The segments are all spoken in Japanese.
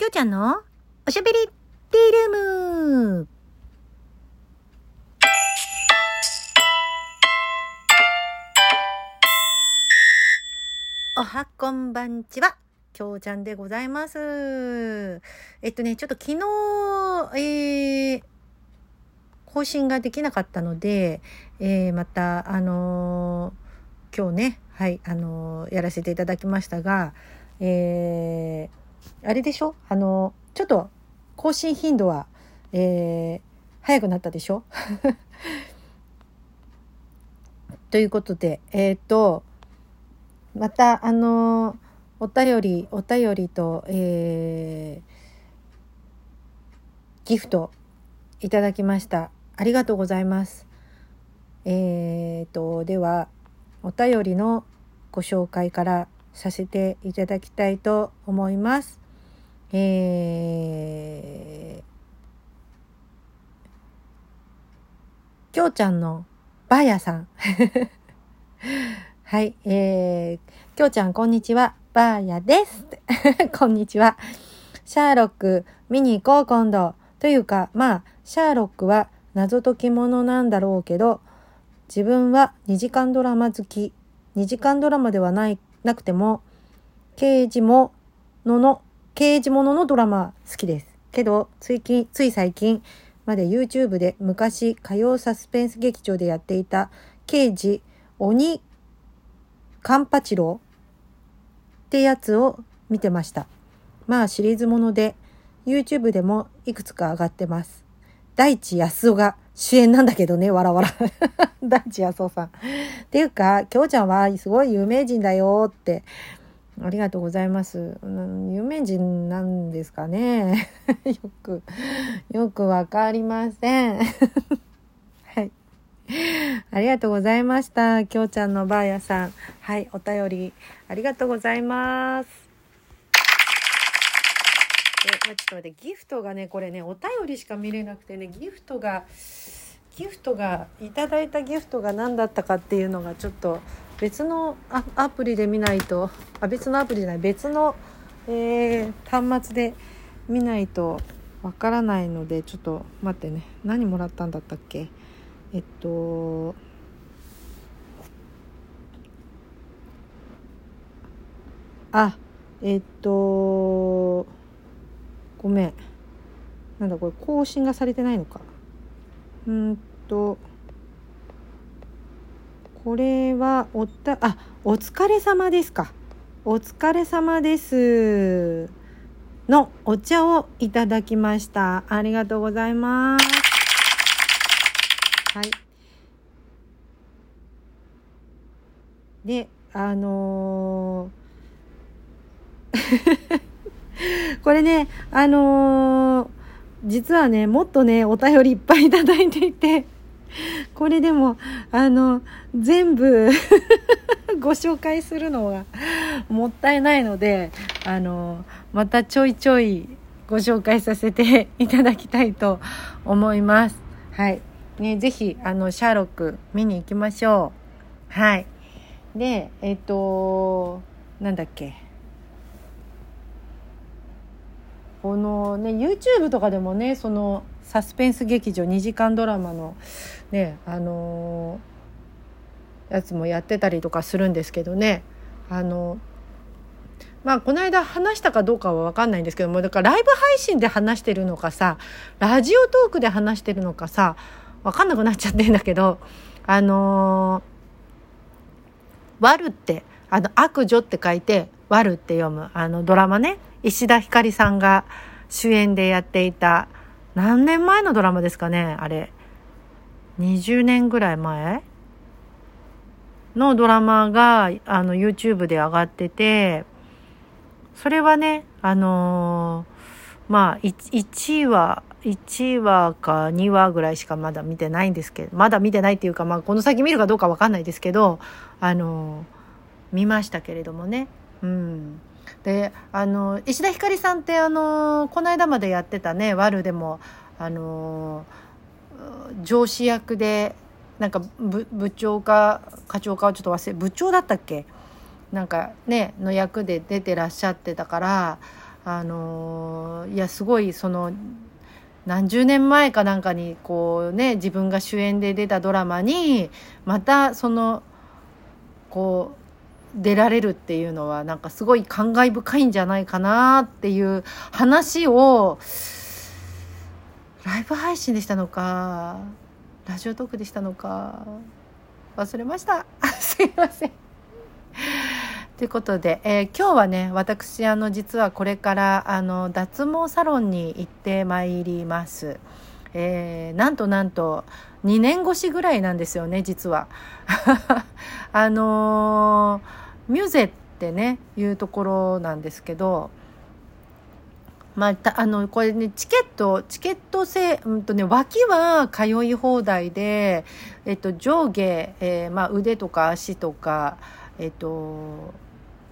きょうちゃんのおしゃべりティールームおはこんばんちは、きょうちゃんでございます。えっとね、ちょっと昨日、えー、更新ができなかったので、えー、また、あのー今日ね、はい、あのーやらせていただきましたが、えー、あれでしょ？あのちょっと更新頻度は、えー、早くなったでしょ？ということで、えっ、と、また、あのお便り、お便りと、えー、ギフトいただきました。ありがとうございます。えー、と、では、お便りのご紹介からさせていただきたいと思います。えー、きょうちゃんのばあやさん。はい、えー、きょうちゃんこんにちは、ばあやです。こんにちは。シャーロック見に行こう今度。というか、まあ、シャーロックは謎解き者なんだろうけど、自分は2時間ドラマ好き。2時間ドラマではない、なくても、刑事ものの、刑事もののドラマ好きです。けど、ついきつい最近まで YouTube で昔火曜サスペンス劇場でやっていた刑事鬼カンパチロってやつを見てました。まあシリーズもので YouTube でもいくつか上がってます。大地康夫が主演なんだけどね、わらわら。大地康夫さん。っていうか、きょうちゃんはすごい有名人だよって。ありがとうございます。うん有名人なんですかね。よく、よくわかりません。はい。ありがとうございました。きょうちゃんのばあやさん。はい、お便りありがとうございます。え、ちょっと待って、ギフトがね、これね、お便りしか見れなくてね、ギフトが、ギフトが、いただいたギフトが何だったかっていうのがちょっと別のアアプリで見ないと、あ、別のアプリじゃない、別の、えー端末で見ないとわからないので、ちょっと待ってね、何もらったんだったっけ？えっと、あ、えっと、ごめん。なんだこれ更新がされてないのか。うんと、これはおった、あ、お疲れ様ですか。お疲れ様です。のお茶をいただきました。ありがとうございます。はい。で、あのー これね、あのー実はね、もっとね、お便りいっぱいいただいていて、これでも、あの、全部 ご紹介するのは もったいないので、あの、またちょいちょいご紹介させていただきたいと思います。はい。ね、ぜひ、あの、シャーロック見に行きましょう。はい。で、えっ、と、なんだっけ？このね YouTube とかでもねそのサスペンス劇場2時間ドラマのねあのーやつもやってたりとかするんですけどね。あのまあこの間話したかどうかは分かんないんですけどもだからライブ配信で話してるのかさラジオトークで話してるのかさ分かんなくなっちゃってんだけどあのー、ワルってあの悪女って書いてワルって読む。あのドラマね。石田ひかりさんが主演でやっていた何年前のドラマですかねあれ。20年ぐらい前？のドラマがあの YouTube で上がっててそれはねあのーまあ 1, 話1話か2話ぐらいしかまだ見てないんですけどまだ見てないっていうか、まあ、この先見るかどうかわかんないですけどあのー見ましたけれどもね。うん。であの石田ひかりさんってあのこの間までやってたね「ワル」でもあの上司役でなんか部部長か課長かはちょっと忘れ部長だったっけ？なんかねの役で出てらっしゃってたからあのいやすごいその何十年前かなんかにこうね自分が主演で出たドラマにまたそのこう出られるっていうのはなんかすごい感慨深いんじゃないかなっていう話をライブ配信でしたのかラジオトークでしたのか忘れました すいませんということで、えー、今日はね私あの実はこれからあの脱毛サロンに行ってまいります。えー、なんとなんと2年越しぐらいなんですよね実は。あのー、ミュゼってねいうところなんですけどまあ、あのこれねチケットチケット制、うんとね、脇は通い放題で、えっと、上下、えーまあ、腕とか足とか、えっと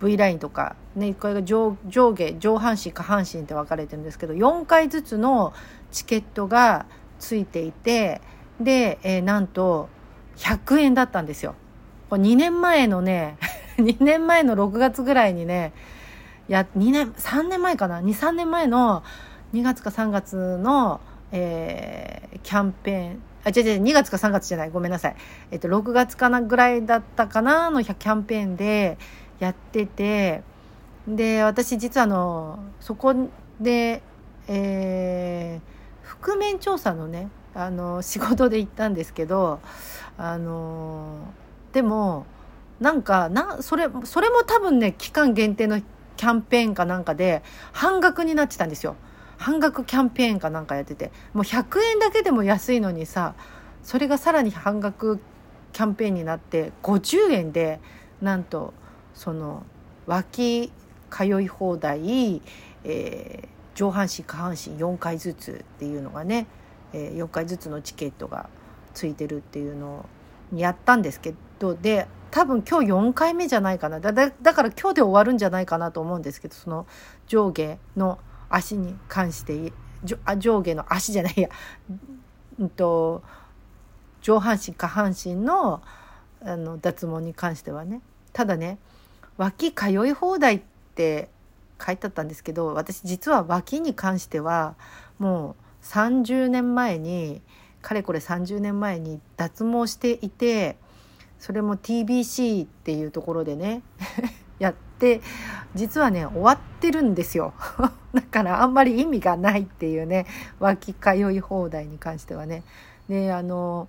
V ラインとか、ね、これが上上下上半身下半身って分かれてるんですけど4回ずつのチケットがついていてで、えー、なんと100円だったんですよ。これ2年前のね 2年前の6月ぐらいにねや2年3年前かな？23年前の2月か3月の、えー、キャンペーンあ、違う違う、2月か3月じゃない。ごめんなさい。えっと、6月かなぐらいだったかなのキャンペーンで、やっててで私実はあのそこで、えー、覆面調査のねあの仕事で行ったんですけどあのでもなんかなそれそれも多分ね期間限定のキャンペーンかなんかで半額になってたんですよ。半額キャンペーンかなんかやってて。もう100円だけでも安いのにさそれがさらに半額キャンペーンになって50円でなんとその脇通い放題、えー、上半身下半身4回ずつっていうのがね、えー、4回ずつのチケットがついてるっていうのをやったんですけどで多分今日4回目じゃないかな。だだから今日で終わるんじゃないかなと思うんですけどその上下の足に関して上下の足じゃないや、うんと、上半身下半身のあの脱毛に関してはね。ただね脇通い放題って書いてあったんですけど私実は脇に関してはもう30年前にかれこれ30年前に脱毛していてそれも TBC っていうところでね やって実はね終わってるんですよ だからあんまり意味がないっていうね脇通い放題に関してはね。であの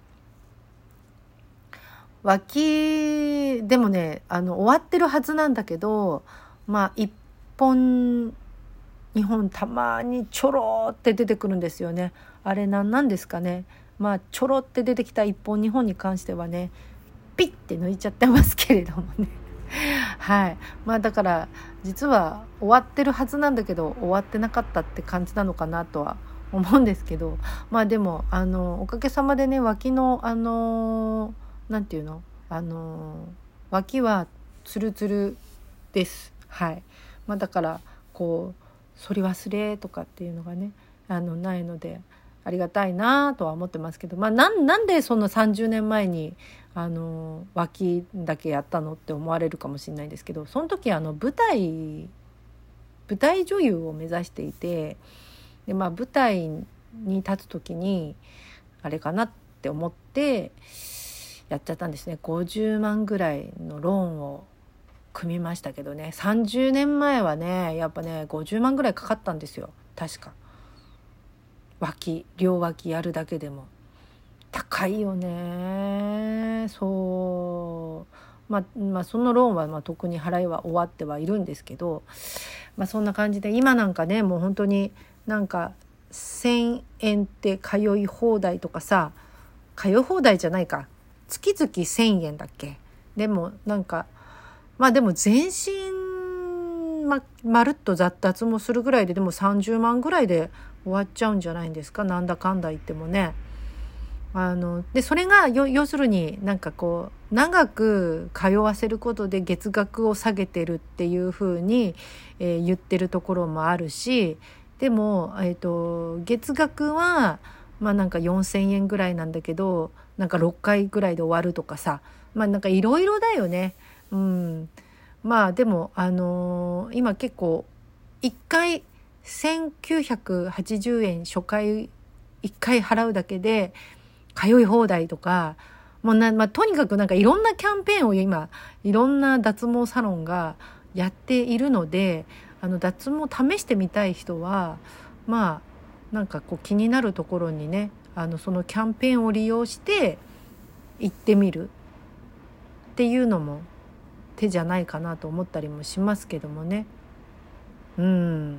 脇でもねあの終わってるはずなんだけどまあ1本2本たまにちょろって出てくるんですよね。あれ何なんですかね。まあちょろって出てきた1本2本に関してはねピッて抜いちゃってますけれどもね。はい。まあだから実は終わってるはずなんだけど終わってなかったって感じなのかなとは思うんですけど。まあでもあのおかげさまでね脇のあの何て言うの？あの脇はツルツルです。はい。まあ、だからこう「反り忘れ」とかっていうのがねあのないのでありがたいなとは思ってますけど、まあ、なんなんでそんな30年前にあの脇だけやったのって思われるかもしれないんですけどその時あの舞台舞台女優を目指していてで、まあ、舞台に立つ時にあれかなって思ってやっちゃったんですね。50万ぐらいのローンを組みましたけどね。30年前はねやっぱね50万ぐらいかかったんですよ。確か。脇両脇やるだけでも。高いよね。そう。まあ、まあ、そのローンはまあ特に払いは終わってはいるんですけど、まあ、そんな感じで今なんかねもう本当になんか1,000円って通い放題とかさ通い放題じゃないか。月々1,000円だっけ。でもなんかまあでも全身ままるっと雑達もするぐらいででも30万ぐらいで終わっちゃうんじゃないんですか？なんだかんだ言ってもね。あのでそれが要するになんかこう長く通わせることで月額を下げてるっていうふうに、えー、言ってるところもあるしでも、えーと月額はまあなんか4,000円ぐらいなんだけどなんか6回ぐらいで終わるとかさまあなんかいろいろだよね。うん、まあでもあのー、今結構1回1980円初回1回払うだけで通い放題とかもうな、まあ、とにかくなんかいろんなキャンペーンを今いろんな脱毛サロンがやっているのであの脱毛試してみたい人はまあなんかこう気になるところにねあのそのキャンペーンを利用して行ってみるっていうのも手じゃないかなと思ったりもしますけどもね。うん。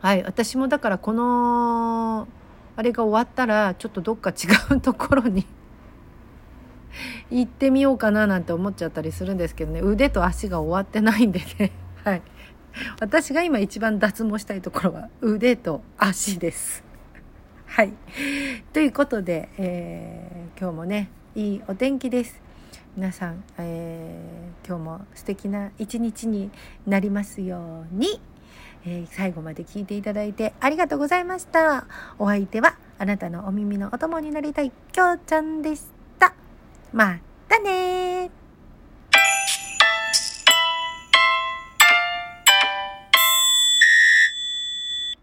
はい私もだからこのあれが終わったらちょっとどっか違うところに 行ってみようかななんて思っちゃったりするんですけどね。腕と足が終わってないんでね。はい。私が今一番脱毛したいところは腕と足です。はい。ということで、えー、今日もねいいお天気です。皆さん、えー、今日も素敵な一日になりますように。えー、最後まで聞いていただいてありがとうございました。お相手はあなたのお耳のお供になりたいきょうちゃんでした。またね